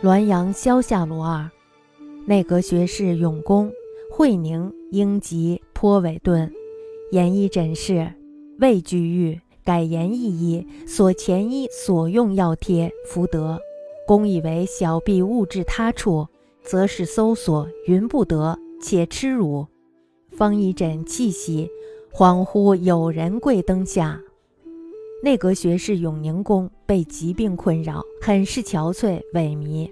滦阳萧下罗二，内阁学士永公、惠宁、英吉、颇伟顿，言医诊室，未具愈，改言一医，所前医所用药贴，福德。公以为小婢误至他处，则是搜索，云不得，且吃辱。方一枕气息，恍惚有人跪灯下。内阁学士永宁公被疾病困扰，很是憔悴萎靡，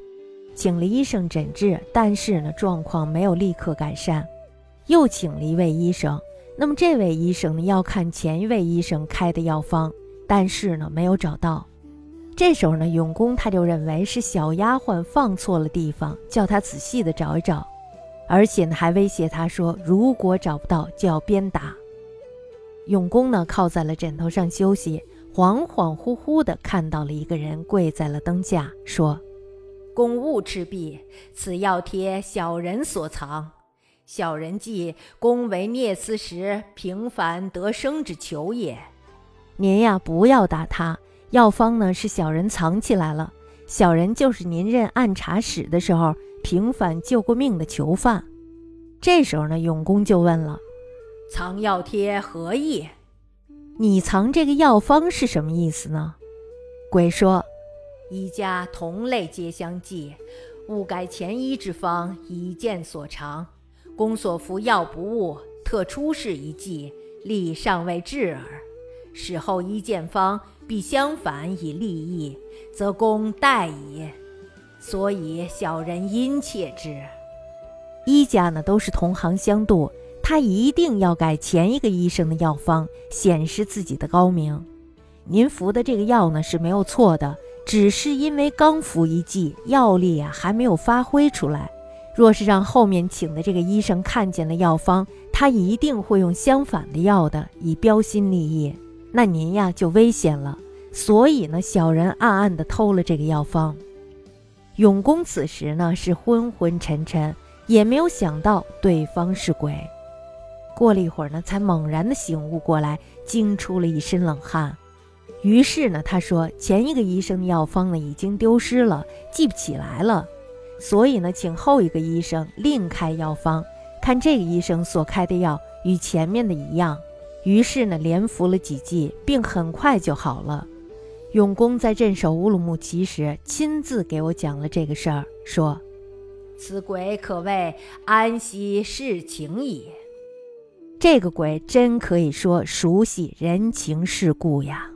请了医生诊治，但是呢状况没有立刻改善，又请了一位医生。那么这位医生呢要看前一位医生开的药方，但是呢没有找到。这时候呢，永公他就认为是小丫鬟放错了地方，叫他仔细的找一找，而且呢还威胁他说，如果找不到就要鞭打。永公呢靠在了枕头上休息，恍恍惚惚的看到了一个人跪在了灯下，说：“公勿赤壁，此药贴小人所藏。小人记公为聂司时，平凡得生之求也。您呀，不要打他。”药方呢是小人藏起来了，小人就是您任按察使的时候平反救过命的囚犯。这时候呢，永公就问了：“藏药贴何意？你藏这个药方是什么意思呢？”鬼说：“一家同类皆相继，勿改前医之方，以见所长。公所服药不误，特出示一计，力尚未至耳。使后医见方。”必相反以利益，则公待矣。所以小人殷切之。医家呢都是同行相度，他一定要改前一个医生的药方，显示自己的高明。您服的这个药呢是没有错的，只是因为刚服一剂，药力啊还没有发挥出来。若是让后面请的这个医生看见了药方，他一定会用相反的药的，以标新立异。那您呀就危险了，所以呢，小人暗暗地偷了这个药方。永公此时呢是昏昏沉沉，也没有想到对方是鬼。过了一会儿呢，才猛然的醒悟过来，惊出了一身冷汗。于是呢，他说前一个医生的药方呢已经丢失了，记不起来了，所以呢，请后一个医生另开药方，看这个医生所开的药与前面的一样。于是呢，连服了几剂，病很快就好了。永公在镇守乌鲁木齐时，亲自给我讲了这个事儿，说：“此鬼可谓安息世情矣。”这个鬼真可以说熟悉人情世故呀。